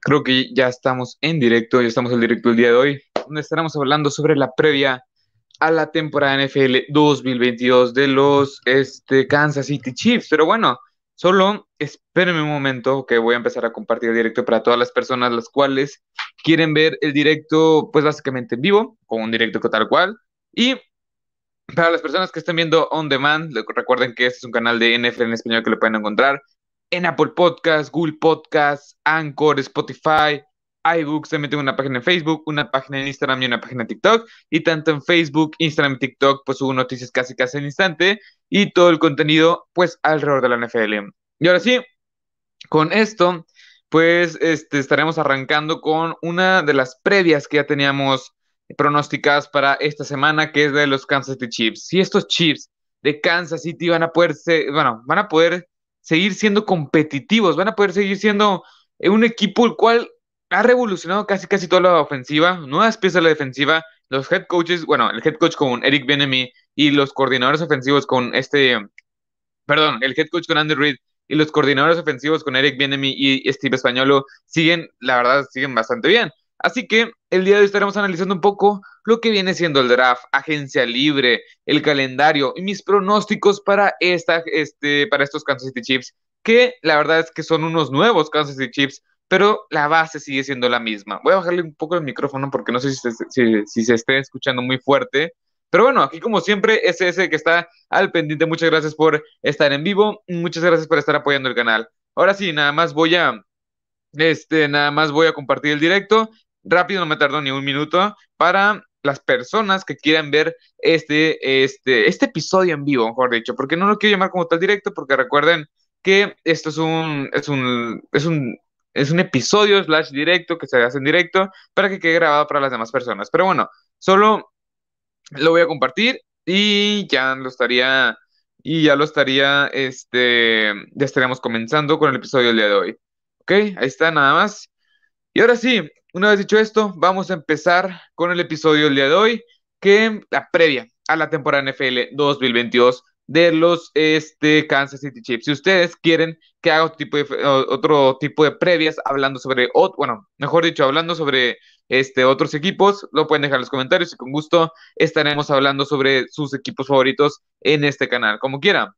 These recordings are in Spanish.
Creo que ya estamos en directo, ya estamos en directo el día de hoy, donde estaremos hablando sobre la previa a la temporada NFL 2022 de los este, Kansas City Chiefs. Pero bueno, solo espérenme un momento que voy a empezar a compartir el directo para todas las personas las cuales quieren ver el directo, pues básicamente en vivo, con un directo tal cual. Y para las personas que están viendo on demand, recuerden que este es un canal de NFL en español que lo pueden encontrar en Apple Podcasts, Google Podcasts, Anchor, Spotify, iBooks. También tengo una página en Facebook, una página en Instagram y una página en TikTok. Y tanto en Facebook, Instagram y TikTok, pues subo noticias casi casi en instante y todo el contenido, pues alrededor de la NFL. Y ahora sí, con esto, pues este, estaremos arrancando con una de las previas que ya teníamos pronosticadas para esta semana, que es de los Kansas City Chiefs. Si estos Chiefs de Kansas City van a poder ser, bueno, van a poder seguir siendo competitivos, van a poder seguir siendo un equipo el cual ha revolucionado casi casi toda la ofensiva, nuevas piezas de la defensiva, los head coaches, bueno, el head coach con Eric Benemy y los coordinadores ofensivos con este, perdón, el head coach con Andy Reid y los coordinadores ofensivos con Eric Bienemy y Steve Españolo siguen, la verdad, siguen bastante bien. Así que el día de hoy estaremos analizando un poco lo que viene siendo el draft, agencia libre, el calendario y mis pronósticos para, esta, este, para estos Kansas City Chiefs, que la verdad es que son unos nuevos Kansas City Chiefs, pero la base sigue siendo la misma. Voy a bajarle un poco el micrófono porque no sé si se, si, se esté escuchando muy fuerte. Pero bueno, aquí como siempre, ese ese que está al pendiente. Muchas gracias por estar en vivo. Muchas gracias por estar apoyando el canal. Ahora sí, nada más voy a, este, nada más voy a compartir el directo rápido, no me tardó ni un minuto, para las personas que quieran ver este, este, este episodio en vivo, mejor dicho, porque no lo quiero llamar como tal directo, porque recuerden que esto es un, es un, es un, es un episodio slash directo que se hace en directo para que quede grabado para las demás personas. Pero bueno, solo lo voy a compartir y ya lo estaría, y ya lo estaría, este, ya estaríamos comenzando con el episodio del día de hoy. Ok, ahí está nada más. Y ahora sí, una vez dicho esto, vamos a empezar con el episodio del día de hoy, que la previa a la temporada NFL 2022 de los este, Kansas City Chiefs. Si ustedes quieren que haga otro tipo de, previas hablando sobre, bueno, mejor dicho, hablando sobre este, otros equipos, lo pueden dejar en los comentarios y con gusto estaremos hablando sobre sus equipos favoritos en este canal, como quieran.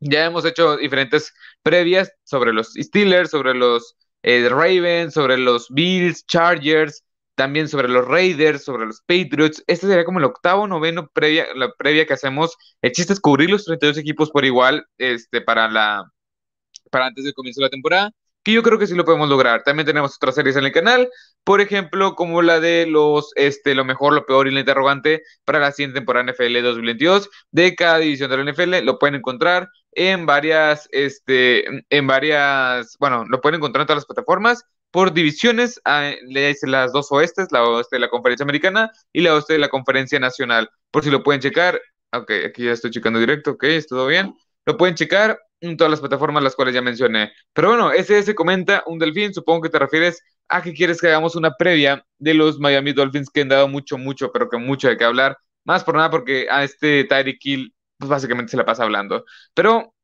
Ya hemos hecho diferentes previas sobre los Steelers, sobre los eh, Ravens, sobre los Bills, Chargers, también sobre los Raiders, sobre los Patriots. Este sería como el octavo, noveno previa, la previa que hacemos. El chiste es cubrir los 32 equipos por igual este, para, la, para antes del comienzo de la temporada que yo creo que sí lo podemos lograr. También tenemos otras series en el canal, por ejemplo, como la de los, este, lo mejor, lo peor y la interrogante para la siguiente temporada NFL 2022 de cada división de la NFL. Lo pueden encontrar en varias, este, en varias, bueno, lo pueden encontrar en todas las plataformas por divisiones, las dos oestes, la oeste de la conferencia americana y la oeste de la conferencia nacional, por si lo pueden checar. Ok, aquí ya estoy checando directo, ok, ¿es todo bien? Lo pueden checar todas las plataformas las cuales ya mencioné. Pero bueno, ese comenta un delfín, supongo que te refieres a que quieres que hagamos una previa de los Miami Dolphins que han dado mucho, mucho, pero que mucho de qué hablar. Más por nada porque a este Tyreek Hill, pues básicamente se la pasa hablando. Pero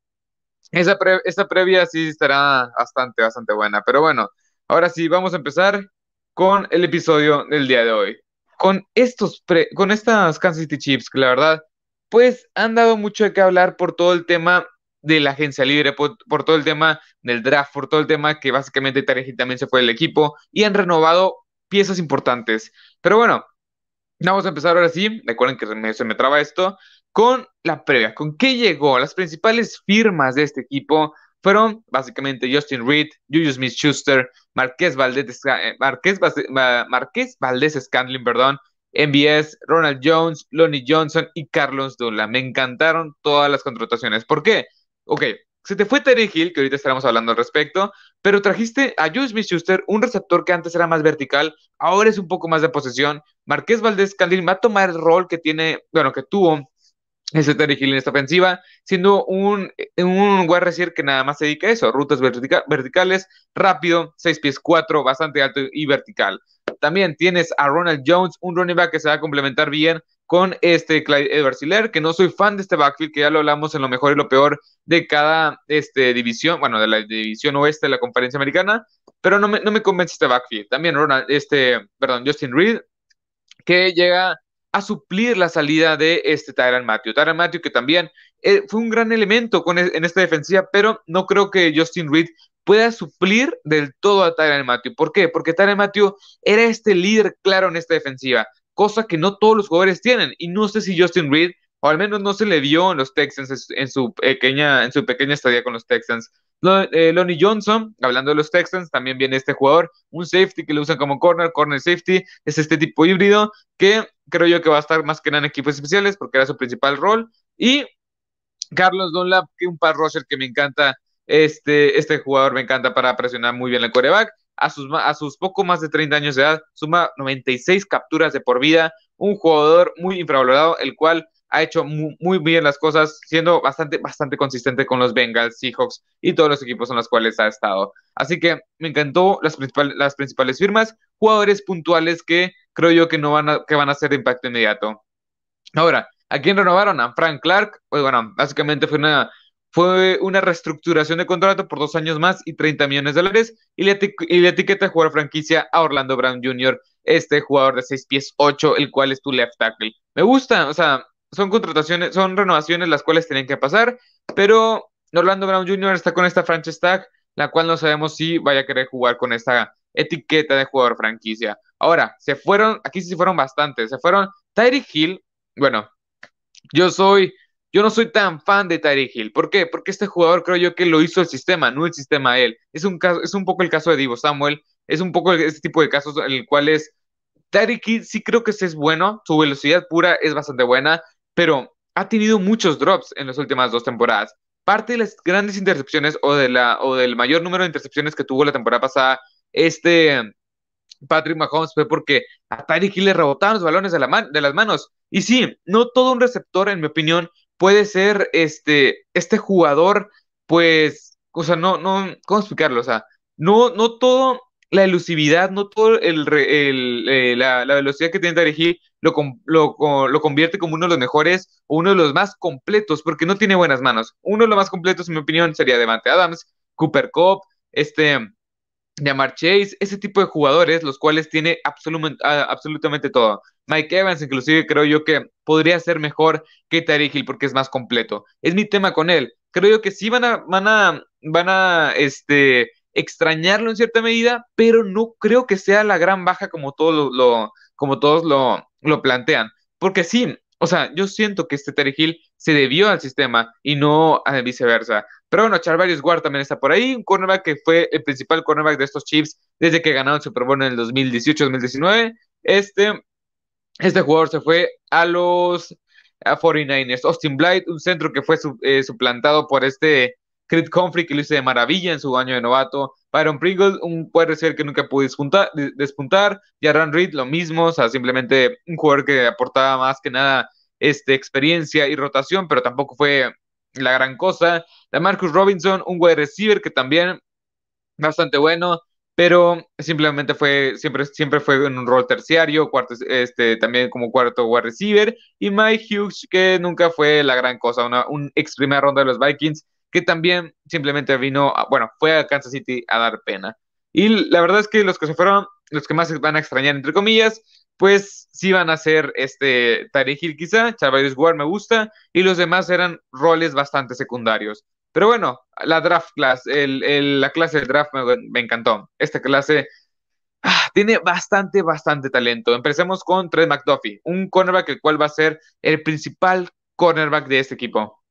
esa, esta previa sí estará bastante, bastante buena. Pero bueno, ahora sí, vamos a empezar con el episodio del día de hoy. Con estos, con estas Kansas City Chiefs, que la verdad, pues han dado mucho de qué hablar por todo el tema de la agencia libre, por, todo el tema del draft, por todo el tema que básicamente Tarek también se fue del equipo y han renovado piezas importantes. Pero bueno, vamos a empezar ahora sí. Recuerden que se me traba esto con la previa. ¿Con qué llegó? Las principales firmas de este equipo fueron básicamente Justin Reed, Julius Smith-Schuster, Marqués Valdés, eh, Marqués, Marqués Valdés Scandling, perdón, MBS, Ronald Jones, Lonnie Johnson y Carlos Dula. Me encantaron todas las contrataciones. ¿Por qué? Ok, se te fue Terry Hill, que ahorita estaremos hablando al respecto, pero trajiste a Jules Smith-Schuster, un receptor que antes era más vertical, ahora es un poco más de posesión. Marqués Valdés Candil va a tomar el rol que tiene, bueno, que tuvo ese Terry Hill en esta ofensiva, siendo un, un wide receiver que nada más se dedica a eso, rutas verticales, rápido, 6 pies 4, bastante alto y vertical. También tienes a Ronald Jones, un running back que se va a complementar bien con este Clyde Edwards Hiller, que no soy fan de este backfield, que ya lo hablamos en lo mejor y lo peor de cada este, división, bueno, de la división oeste de la conferencia americana, pero no me, no me convence este backfield. También Ronald, este, perdón, Justin Reed, que llega a suplir la salida de este Tyron Matthew. Tyron Matthew que también eh, fue un gran elemento con, en esta defensiva, pero no creo que Justin Reed pueda suplir del todo a Tyron Matthew. ¿Por qué? Porque Tyron Matthew era este líder claro en esta defensiva, cosa que no todos los jugadores tienen. Y no sé si Justin Reed, o al menos no se le vio en los Texans en su pequeña, en su pequeña estadía con los Texans. Eh, Lonnie Johnson, hablando de los Texans, también viene este jugador, un safety que lo usan como corner, corner safety, es este tipo híbrido que creo yo que va a estar más que nada en equipos especiales porque era su principal rol. Y Carlos Dunlap, que un par rusher que me encanta, este, este jugador me encanta para presionar muy bien el coreback. A sus, a sus poco más de 30 años de edad, suma 96 capturas de por vida, un jugador muy infravalorado, el cual ha hecho muy, bien las cosas, siendo bastante, bastante consistente con los Bengals, Seahawks y todos los equipos en los cuales ha estado. Así que me encantó las, las principales firmas, jugadores puntuales que creo yo que no van a, que van a hacer impacto inmediato. Ahora, ¿a quién renovaron? A Frank Clark. Pues bueno, básicamente fue una, fue una reestructuración de contrato por dos años más y 30 millones de dólares y le etiqueta jugar franquicia a Orlando Brown Jr., este jugador de 6 pies 8, el cual es tu left tackle. Me gusta, o sea, son contrataciones, son renovaciones las cuales tienen que pasar, pero Orlando Brown Jr. está con esta franchise tag, la cual no sabemos si vaya a querer jugar con esta etiqueta de jugador franquicia. Ahora, se fueron, aquí sí se fueron bastantes, se fueron Tyreek Hill, bueno, yo soy, yo no soy tan fan de Tyreek Hill, ¿por qué? Porque este jugador creo yo que lo hizo el sistema, no el sistema él. Es un, caso, es un poco el caso de Divo Samuel, es un poco este tipo de casos en el cual es Tyreek Hill sí creo que es bueno, su velocidad pura es bastante buena, pero ha tenido muchos drops en las últimas dos temporadas. Parte de las grandes intercepciones o, de la, o del mayor número de intercepciones que tuvo la temporada pasada, este Patrick Mahomes fue porque a Tyreek Hill le rebotaban los balones de, la de las manos. Y sí, no todo un receptor, en mi opinión, puede ser este, este jugador, pues, o sea, no, no, ¿cómo explicarlo? O sea, no, no todo la elusividad, no todo el, eh, la, velocidad que tiene Tarek lo, lo, lo, convierte como uno de los mejores o uno de los más completos, porque no tiene buenas manos. Uno de los más completos, en mi opinión, sería Devante Adams, Cooper Cup, este, Yamar Chase, ese tipo de jugadores, los cuales tiene absolutamente todo. Mike Evans, inclusive, creo yo que podría ser mejor que Tarek Hill porque es más completo. Es mi tema con él. Creo yo que sí van a, van a, van a, este, extrañarlo en cierta medida, pero no creo que sea la gran baja como todos lo, como todos lo, lo, plantean. Porque sí, o sea, yo siento que este Terry Hill se debió al sistema y no a viceversa. Pero bueno, Charvarius Ward también está por ahí, un cornerback que fue el principal cornerback de estos Chiefs desde que ganaron Super Bowl en el 2018-2019. Este, este jugador se fue a los 49ers. Austin Blight, un centro que fue eh, suplantado por este Creed Comfrey, que lo hizo de maravilla en su año de novato. Byron Pringle, un puede ser que nunca pudo despuntar. despuntar. Reed, lo mismo. O sea, simplemente un jugador que aportaba más que nada este, experiencia y rotación, pero tampoco fue la gran cosa. La Marcus Robinson, un wide receiver que también bastante bueno, pero simplemente fue, siempre, siempre fue en un rol terciario, cuarto, este, también como cuarto wide receiver. Y Mike Hughes, que nunca fue la gran cosa, una, un ex primera ronda de los Vikings que también simplemente vino, bueno, fue a Kansas City a dar pena. Y la verdad es que los que se fueron, los que más se van a extrañar, entre comillas, pues sí van a ser este Tarek Hill quizá, Charvarius Ward me gusta, y los demás eran roles bastante secundarios. Pero bueno, la draft class, la clase de draft me, encantó. Esta clase ah, tiene bastante, bastante talento. Empecemos con Trent McDuffie, un cornerback el cual va a ser el principal cornerback de este equipo.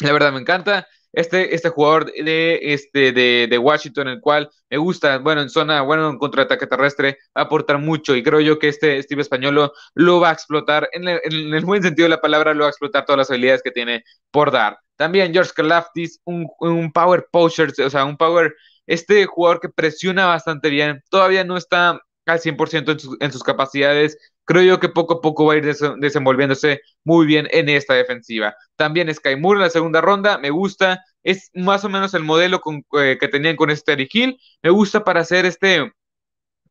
La verdad me encanta este, este jugador de, este, de, Washington, el cual me gusta, bueno, en zona, bueno, en contraataque terrestre, va a aportar mucho y creo yo que este Steve Españolo lo va a explotar, en el, buen sentido de la palabra, lo va a explotar todas las habilidades que tiene por dar. También George Kalafdis, un, un power poacher, o sea, un power, este jugador que presiona bastante bien, todavía no está al 100% en sus, en sus capacidades, creo yo que poco a poco va a ir desenvolviéndose muy bien en esta defensiva. También Sky Moore en la segunda ronda, me gusta, es más o menos el modelo eh, que tenían con este Terry Hill, me gusta para hacer este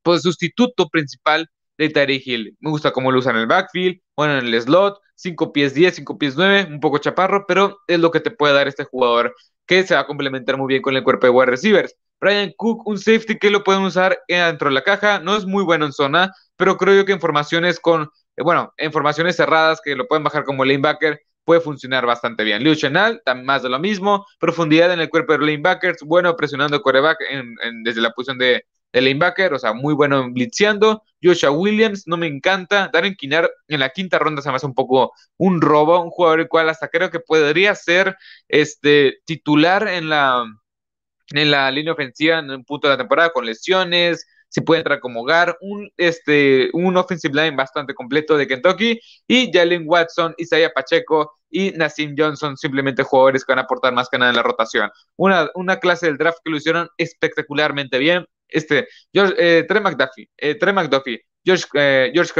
pues, sustituto principal de Terry Hill. Me gusta cómo lo usan en el backfield, bueno, en el slot, 5 pies 10, 5 pies 9, un poco chaparro, pero es lo que te puede dar este jugador que se va a complementar muy bien con el cuerpo de wide receivers. Brian Cook, un safety que lo pueden usar dentro de la caja, no es muy bueno en zona, pero creo yo que en formaciones con, eh, bueno, en formaciones cerradas que lo pueden bajar como lanebacker, puede funcionar bastante bien. Liu Chenal, más de lo mismo, profundidad en el cuerpo de lanebackers, bueno presionando quarterback desde la posición de, de linebacker, o sea, muy bueno blitzeando. Joshua Williams, no me encanta. Darren Kinar en la quinta ronda se me hace un poco un robo, un jugador el cual hasta creo que podría ser este titular en la en la línea ofensiva en un punto de la temporada con lesiones, si puede entrar como Gar, un, este, un offensive line bastante completo de Kentucky, y Jalen Watson, Isaiah Pacheco y Nassim Johnson, simplemente jugadores que van a aportar más que nada en la rotación. Una, una clase del draft que lo hicieron espectacularmente bien. Este, George, eh, Trey McDuffie, eh, Trey McDuffie, George, eh, George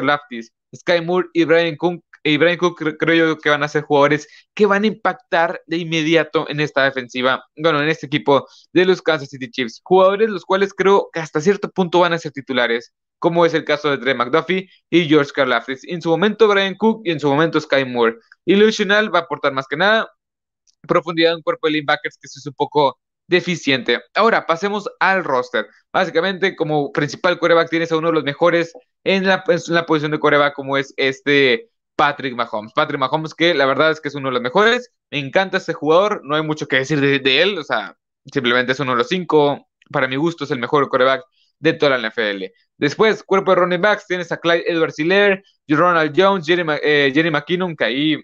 Sky Moore y Brian Cook y Brian Cook creo yo que van a ser jugadores que van a impactar de inmediato en esta defensiva, bueno, en este equipo de los Kansas City Chiefs. Jugadores los cuales creo que hasta cierto punto van a ser titulares, como es el caso de Trey McDuffie y George Karlaftis. En su momento Brian Cook y en su momento Sky Moore. Ilusional va a aportar más que nada profundidad en un cuerpo de linebackers que es un poco deficiente. Ahora, pasemos al roster. Básicamente, como principal coreback tienes a uno de los mejores en la, en la posición de coreback, como es este Patrick Mahomes. Patrick Mahomes, que la verdad es que es uno de los mejores. Me encanta este jugador, no hay mucho que decir de, él, o sea, simplemente es uno de los cinco. Para mi gusto, es el mejor coreback de toda la NFL. Después, cuerpo de running backs, tienes a Clyde Edwards Hiller, Ronald Jones, Jerry, eh, McKinnon, que ahí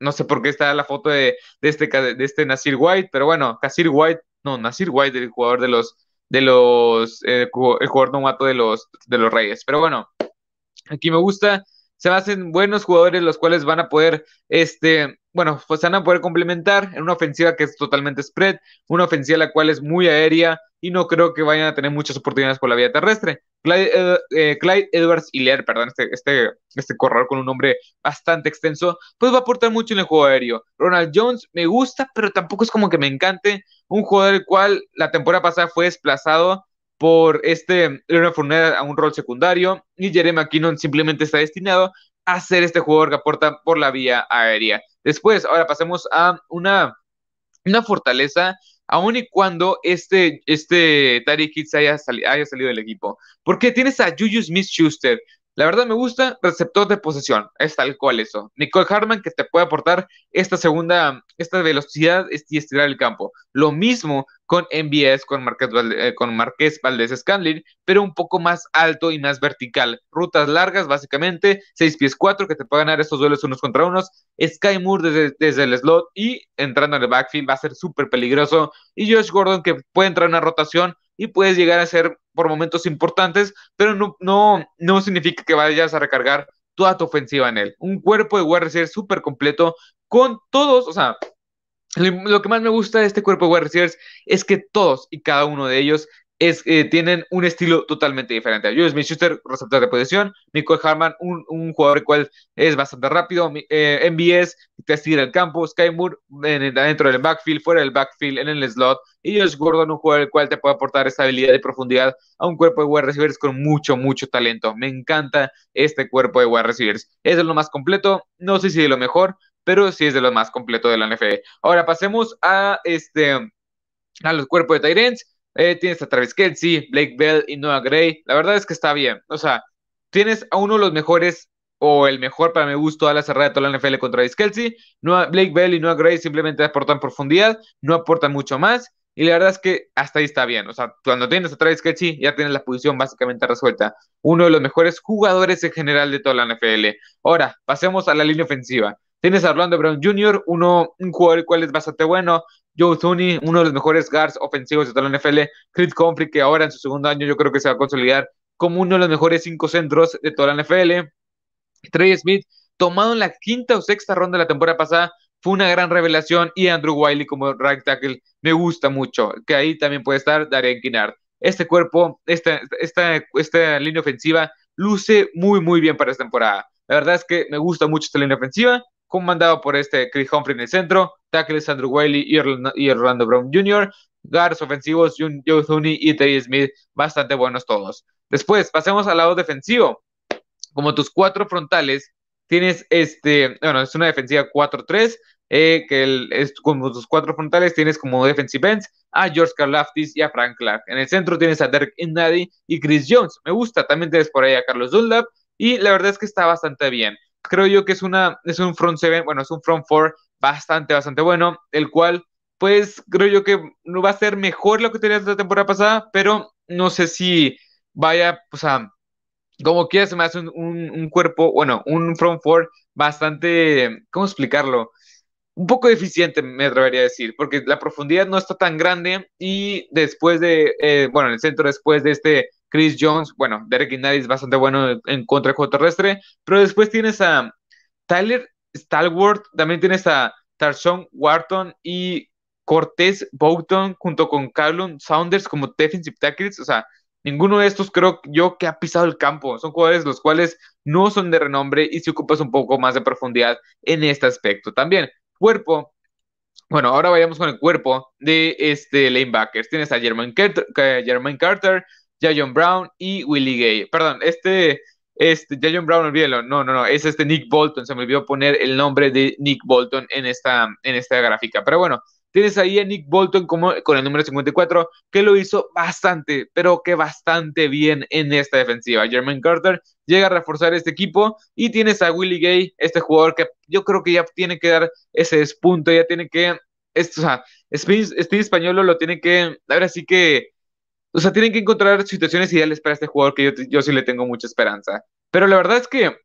no sé por qué está la foto de, este, de este Nasir White, pero bueno, Nasir White, no, Nasir White, el jugador de los, de los, eh, el jugador de los, de los Reyes. Pero bueno, aquí me gusta se hacen buenos jugadores los cuales van a poder, este, bueno, pues van a poder complementar en una ofensiva que es totalmente spread, una ofensiva la cual es muy aérea y no creo que vayan a tener muchas oportunidades por la vía terrestre. Clyde, eh, eh, Edwards Hiller, perdón, este, este, este corredor con un nombre bastante extenso, pues va a aportar mucho en el juego aéreo. Ronald Jones me gusta, pero tampoco es como que me encante. Un jugador el cual la temporada pasada fue desplazado por este Leonard Fournette a un rol secundario y Jeremy McKinnon simplemente está destinado a ser este jugador que aporta por la vía aérea. Después, ahora pasemos a una, una fortaleza, aun y cuando este, este Tariq haya, haya salido del equipo. Porque tienes a Juju Smith-Schuster, la verdad me gusta receptor de posesión, es tal cual eso. Nicole Harman que te puede aportar esta segunda, esta velocidad y estirar el campo. Lo mismo con MBS, con Marqués, eh, con Marqués Valdés Scanlin, pero un poco más alto y más vertical. Rutas largas, básicamente, 6 pies 4, que te puede ganar estos duelos unos contra unos. Sky Moore desde, desde el slot y entrando en el backfield va a ser súper peligroso. Y Josh Gordon que puede entrar en una rotación y puedes llegar a ser por momentos importantes, pero no, no, no significa que vayas a recargar toda tu ofensiva en él. Un cuerpo de wide receiver súper completo con todos, o sea, lo que más me gusta de este cuerpo de wide receivers es que todos y cada uno de ellos eh, tienen un estilo totalmente diferente. Julius Smith-Schuster, receptor de posición, Michael Harman, un, un, jugador el cual es bastante rápido, eh, MBS, te el campo, Sky Moore dentro del backfield, fuera del backfield, en el slot, y Josh Gordon, un jugador el cual te puede aportar estabilidad y profundidad a un cuerpo de wide receivers con mucho, mucho talento. Me encanta este cuerpo de wide receivers. Es lo más completo, no sé si de lo mejor, pero sí es de lo más completo de la NFL. Ahora pasemos a este a los cuerpos de Tyrants. Eh, tienes a Travis Kelsey, Blake Bell y Noah Gray. La verdad es que está bien. O sea, tienes a uno de los mejores o el mejor para mi gusto a la cerrada de toda la NFL con Travis Kelsey. Blake Bell y Noah Gray simplemente aportan profundidad, no aportan mucho más. Y la verdad es que hasta ahí está bien. O sea, cuando tienes a Travis Kelsey, ya tienes la posición básicamente resuelta. Uno de los mejores jugadores en general de toda la NFL. Ahora, pasemos a la línea ofensiva. Tienes a Orlando Brown Jr., uno, un jugador el cual es bastante bueno. Joe Thuney, uno de los mejores guards ofensivos de toda la NFL. Chris Humphrey, que ahora en su segundo año yo creo que se va a consolidar como uno de los mejores cinco centros de toda la NFL. Trey Smith, tomado en la quinta o sexta ronda de la temporada pasada, fue una gran revelación. Y Andrew Wiley como right tackle me gusta mucho, que ahí también puede estar Darien Kinnard. Este cuerpo, esta, esta, esta línea ofensiva luce muy, muy bien para esta temporada. La verdad es que me gusta mucho esta línea ofensiva comandado por este Chris Humphrey en el centro, tackles Andrew Wiley y Orlando, Brown Jr., guards ofensivos Joe Thuney y Terry Smith, bastante buenos todos. Después, pasemos al lado defensivo. Como tus cuatro frontales, tienes este, bueno, es una defensiva 4-3, eh, que como tus cuatro frontales tienes como defensive ends a George Karlaftis y a Frank Clark. En el centro tienes a Derek Inady y Chris Jones. Me gusta. También tienes por ahí a Carlos Dunlap y la verdad es que está bastante bien. Creo yo que es una es un front seven, bueno, es un front four bastante bastante bueno, el cual pues creo yo que no va a ser mejor lo que tenías la temporada pasada, pero no sé si vaya, o sea, como quieras, se me hace un, un, cuerpo, bueno, un front four bastante, ¿cómo explicarlo? Un poco deficiente, me atrevería a decir, porque la profundidad no está tan grande y después de, eh, bueno, en el centro después de este Chris Jones, bueno, Derek Inady es bastante bueno en contra juego terrestre, pero después tienes a Tyler Stalwart, también tienes a Tarshawn Wharton y Cortés Boughton junto con Callum Saunders como defensive tackles, o sea, Ninguno de estos creo yo que ha pisado el campo. Son jugadores los cuales no son de renombre y si ocupas un poco más de profundidad en este aspecto. También, cuerpo. Bueno, ahora vayamos con el cuerpo de este lanebackers. Tienes a Jermaine Jermaine Carter Jayon Brown y Willie Gay. Perdón, este, este, Jayon Brown, olvídalo. No, no, no, es este Nick Bolton. Se me olvidó poner el nombre de Nick Bolton en esta, en esta gráfica. Pero bueno, Tienes ahí a Nick Bolton con el número 54, que lo hizo bastante, pero que bastante bien en esta defensiva. Jermaine Carter llega a reforzar este equipo y tienes a Willie Gay, este jugador que yo creo que ya tiene que dar ese despunto, ya tiene que, esto, o sea, Steve Español lo tiene que, ahora sí que, o sea, tienen que encontrar situaciones ideales para este jugador que yo, yo sí le tengo mucha esperanza. Pero la verdad es que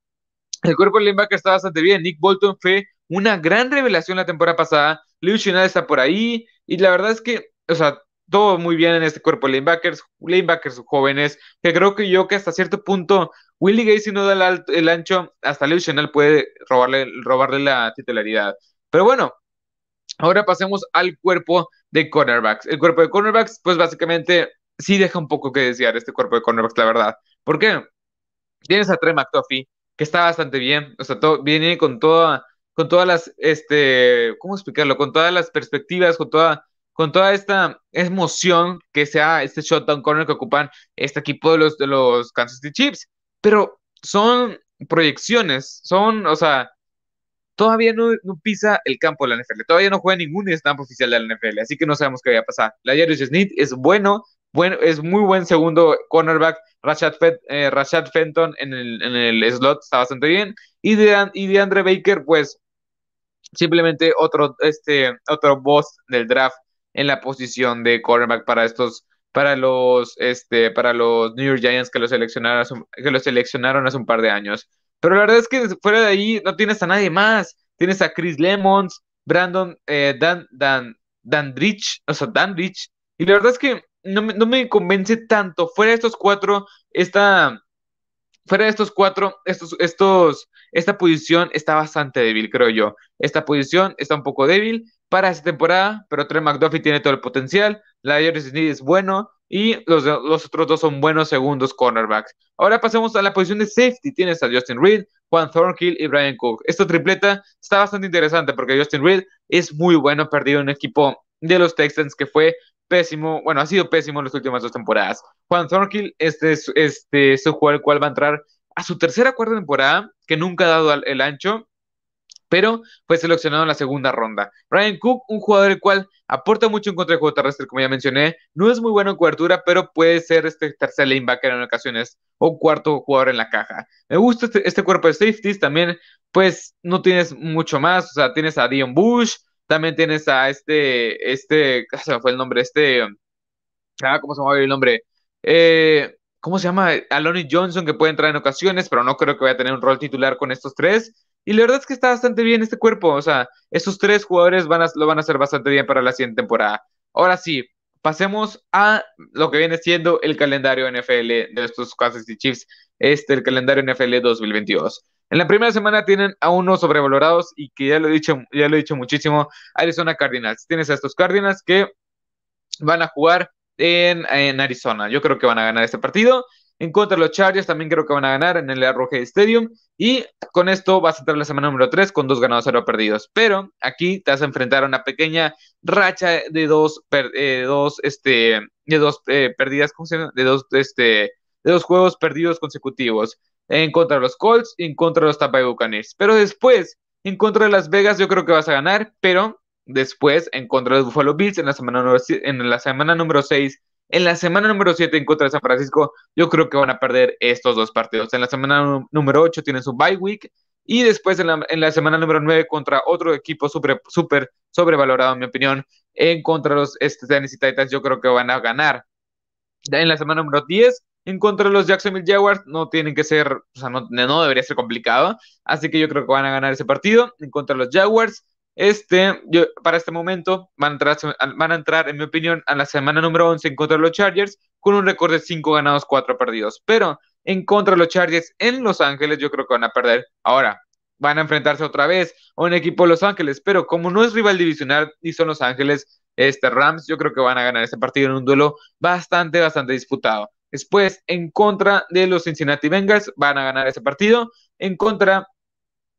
el cuerpo de linebacker está bastante bien. Nick Bolton fue una gran revelación la temporada pasada. Liu Shinada está por ahí. Y la verdad es que, o sea, todo muy bien en este cuerpo de linebackers, linebackers jóvenes, que creo que yo que hasta cierto punto Willie Gay si no da el, ancho, hasta Liu Chanel puede robarle, robarle la titularidad. Pero bueno, ahora pasemos al cuerpo de cornerbacks. El cuerpo de cornerbacks, pues básicamente sí deja un poco que desear este cuerpo de cornerbacks, la verdad. ¿Por qué? Tienes a Trey McTuffie, que está bastante bien, o sea, todo, viene con toda, con todas las, este, ¿cómo explicarlo? Con todas las perspectivas, con toda, con toda esta emoción que sea este shutdown corner que ocupan este equipo de los, de los Kansas City Chiefs, pero son proyecciones, son, o sea, todavía no, pisa el campo de la NFL, todavía no juega ningún snap oficial de la NFL, así que no sabemos qué va a pasar. La Jairus Smith es bueno, bueno, es muy buen segundo cornerback, Rashad, eh, Fenton en el, en el, slot está bastante bien. Y de, y de Andre Baker, pues simplemente otro, este, otro boss del draft en la posición de cornerback para estos, para los, este, para los New York Giants que lo seleccionaron, seleccionaron hace un par de años. Pero la verdad es que fuera de ahí no tienes a nadie más. Tienes a Chris Lemons, Brandon, eh, Dan, Dan, Dan Rich, o sea, Dan Rich. Y la verdad es que no me, no me convence tanto. Fuera de estos cuatro, esta, fuera de estos cuatro, estos, estos, esta posición está bastante débil, creo yo. Esta posición está un poco débil para esta temporada, pero Trey McDuffie tiene todo el potencial. La Joris Sneed es bueno y los, los otros dos son buenos segundos cornerbacks. Ahora pasemos a la posición de safety. Tienes a Justin Reed, Juan Thornhill y Brian Cook. Esta tripleta está bastante interesante porque Justin Reed es muy bueno, perdido en un equipo de los Texans que fue pésimo, bueno, ha sido pésimo en las últimas dos temporadas. Juan Thornhill, este es, este es un jugador el cual va a entrar a su tercera cuarta temporada, que nunca ha dado el ancho, pero fue seleccionado en la segunda ronda. Brian Cook, un jugador el cual aporta mucho en contra del juego terrestre, como ya mencioné, no es muy bueno en cobertura, pero puede ser este tercer lanebacker en ocasiones o cuarto jugador en la caja. Me gusta este, este cuerpo de safeties, también pues no tienes mucho más, o sea, tienes a Dion Bush, también tienes a este, este, se me fue el nombre, este, ah, ¿cómo se llama el nombre? Eh, ¿Cómo se llama? Aloni Johnson, que puede entrar en ocasiones, pero no creo que vaya a tener un rol titular con estos tres. Y la verdad es que está bastante bien este cuerpo. O sea, estos tres jugadores van a, lo van a hacer bastante bien para la siguiente temporada. Ahora sí, pasemos a lo que viene siendo el calendario NFL de estos Kansas City Chiefs, este, el calendario NFL 2022. En la primera semana tienen a unos sobrevalorados y que ya lo he dicho, ya lo he dicho muchísimo, Arizona Cardinals. Tienes a estos Cardinals que van a jugar en, en Arizona. Yo creo que van a ganar este partido. En contra de los Chargers también creo que van a ganar en el Arrowhead Stadium. Y con esto vas a entrar la semana número 3 con dos ganados, cero perdidos. Pero aquí te vas a enfrentar a una pequeña racha de dos, eh, dos, este, de dos eh, perdidas, ¿cómo se llama? De dos, este, de dos juegos perdidos consecutivos en contra de los Colts en contra de los Tampa Bay Buccaneers. Pero después En contra de Las Vegas yo creo que vas a ganar, pero después en contra de los Buffalo Bills en la semana número, en la semana número 6 en la semana número 7 en contra de San Francisco, yo creo que van a perder estos dos partidos. En la semana número 8 tienen su bye week y después en la, semana número 9 contra otro equipo súper super sobrevalorado, en mi opinión, en contra de los este, Tennessee Titans, yo creo que van a ganar. En la semana número 10 en contra de los Jacksonville Jaguars no tienen que ser, o sea, no, debería ser complicado. Así que yo creo que van a ganar ese partido en contra de los Jaguars. Este, yo, para este momento, van a, entrar, van a entrar, en mi opinión, a la semana número 11 en contra de los Chargers con un récord de 5 ganados, 4 perdidos. Pero en contra de los Chargers en Los Ángeles, yo creo que van a perder. Ahora, van a enfrentarse otra vez a un equipo de Los Ángeles, pero como no es rival divisional y son Los Ángeles, este Rams, yo creo que van a ganar ese partido en un duelo bastante, bastante disputado. Después, en contra de los Cincinnati Bengals, van a ganar ese partido. En contra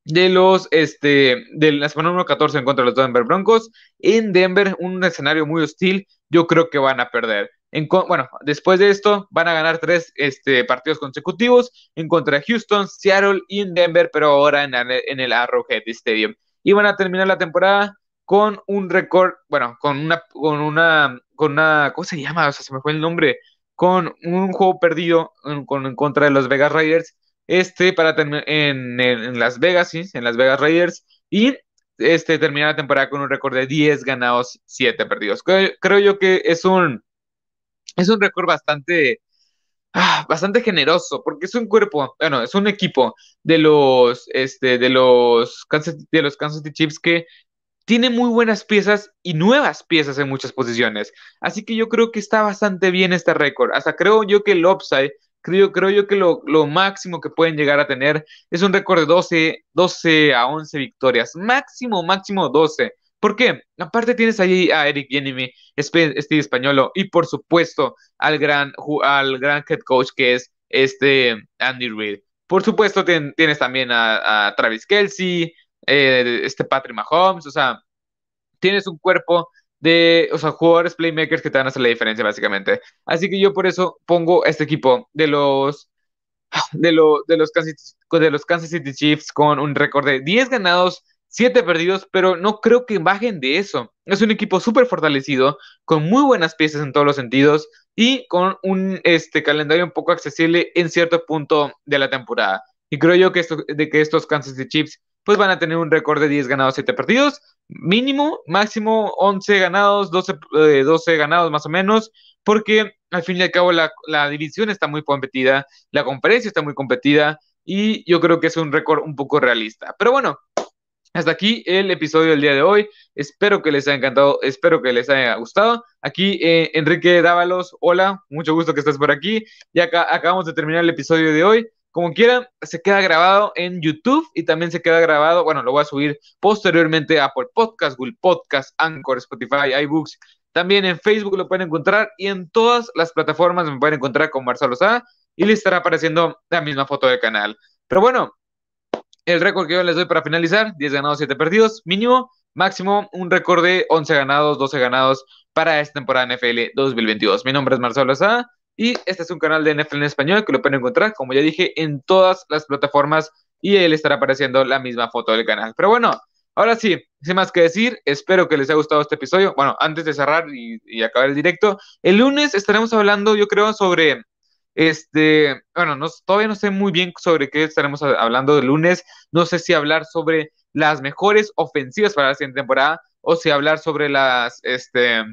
de los, este, de la semana número 14 en contra de los Denver Broncos. En Denver, un escenario muy hostil, yo creo que van a perder. En, bueno, después de esto van a ganar tres este, partidos consecutivos en contra de Houston, Seattle y en Denver, pero ahora en, en el Arrowhead Stadium. Y van a terminar la temporada con un récord, bueno, con una, con una, con una, ¿cómo se llama? O sea, se me fue el nombre, con un juego perdido en, con, en contra de los Vegas Raiders este para terminar en, Las Vegas, sí, en Las Vegas Raiders, y este terminar la temporada con un récord de 10 ganados, 7 perdidos. Creo, yo que es un es un récord bastante ah, bastante generoso, porque es un cuerpo, bueno, es un equipo de los este de los de los Kansas City Chiefs que tiene muy buenas piezas y nuevas piezas en muchas posiciones. Así que yo creo que está bastante bien este récord. Hasta creo yo que el upside Creo, creo yo que lo, máximo que pueden llegar a tener es un récord de 12, 12 a 11 victorias. Máximo, máximo 12. ¿Por qué? Aparte tienes ahí a Eric Yenemy, Steve Españolo y por supuesto al gran, al gran head coach que es este Andy Reid. Por supuesto tienes también a, Travis Kelsey, eh, este Patrick Mahomes, o sea, tienes un cuerpo de, o sea, jugadores playmakers que te van a hacer la diferencia básicamente. Así que yo por eso pongo este equipo de los de, lo, de, los Kansas, de los Kansas City Chiefs con un récord de 10 ganados, 7 perdidos, pero no creo que bajen de eso. Es un equipo súper fortalecido, con muy buenas piezas en todos los sentidos y con un este, calendario un poco accesible en cierto punto de la temporada. Y creo yo que, esto, de que estos Kansas City Chiefs pues van a tener un récord de 10 ganados, 7 perdidos, mínimo, máximo 11 ganados, 12, 12 eh, ganados más o menos, porque al fin y al cabo la, división está muy competida, la conferencia está muy competida y yo creo que es un récord un poco realista. Pero bueno, hasta aquí el episodio del día de hoy. Espero que les haya encantado, espero que les haya gustado. Aquí eh, Enrique Dávalos, hola, mucho gusto que estés por aquí. Y acá acabamos de terminar el episodio de hoy. Como quieran, se queda grabado en YouTube y también se queda grabado, bueno, lo voy a subir posteriormente a Apple Podcast, Google Podcast, Anchor, Spotify, iBooks. También en Facebook lo pueden encontrar y en todas las plataformas me pueden encontrar con Marcelo Sá y le estará apareciendo la misma foto del canal. Pero bueno, el récord que yo les doy para finalizar, 10 ganados, 7 perdidos, mínimo, máximo un récord de 11 ganados, 12 ganados para esta temporada NFL 2022. Mi nombre es Marcelo Sá y este es un canal de NFL en español que lo pueden encontrar, como ya dije, en todas las plataformas y él estará apareciendo la misma foto del canal. Pero bueno, ahora sí, sin más que decir, espero que les haya gustado este episodio. Bueno, antes de cerrar y, acabar el directo, el lunes estaremos hablando, yo creo, sobre este, bueno, no, todavía no sé muy bien sobre qué estaremos hablando el lunes. No sé si hablar sobre las mejores ofensivas para la siguiente temporada o si hablar sobre las, este,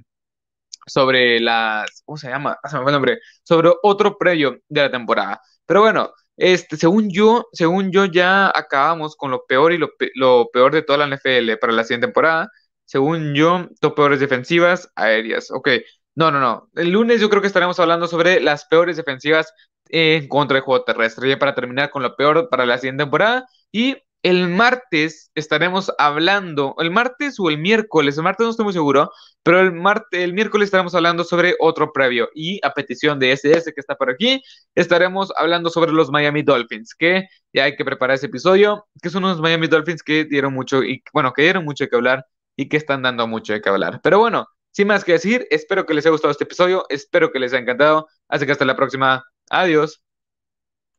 sobre las, ¿cómo se llama? Ah, se me fue el nombre, sobre otro previo de la temporada. Pero bueno, este, según yo, según yo ya acabamos con lo peor y lo, peor de toda la NFL para la siguiente temporada. Según yo, top peores defensivas aéreas. Ok, no, no, no. El lunes yo creo que estaremos hablando sobre las peores defensivas en contra del juego terrestre. Ya para terminar con lo peor para la siguiente temporada. Y el martes estaremos hablando, el martes o el miércoles, el martes no estoy muy seguro, pero el martes, el miércoles estaremos hablando sobre otro previo y a petición de SS que está por aquí, estaremos hablando sobre los Miami Dolphins, que ya hay que preparar ese episodio, que son unos Miami Dolphins que dieron mucho y bueno, que dieron mucho que hablar y que están dando mucho de que hablar. Pero bueno, sin más que decir, espero que les haya gustado este episodio, espero que les haya encantado, así que hasta la próxima. Adiós.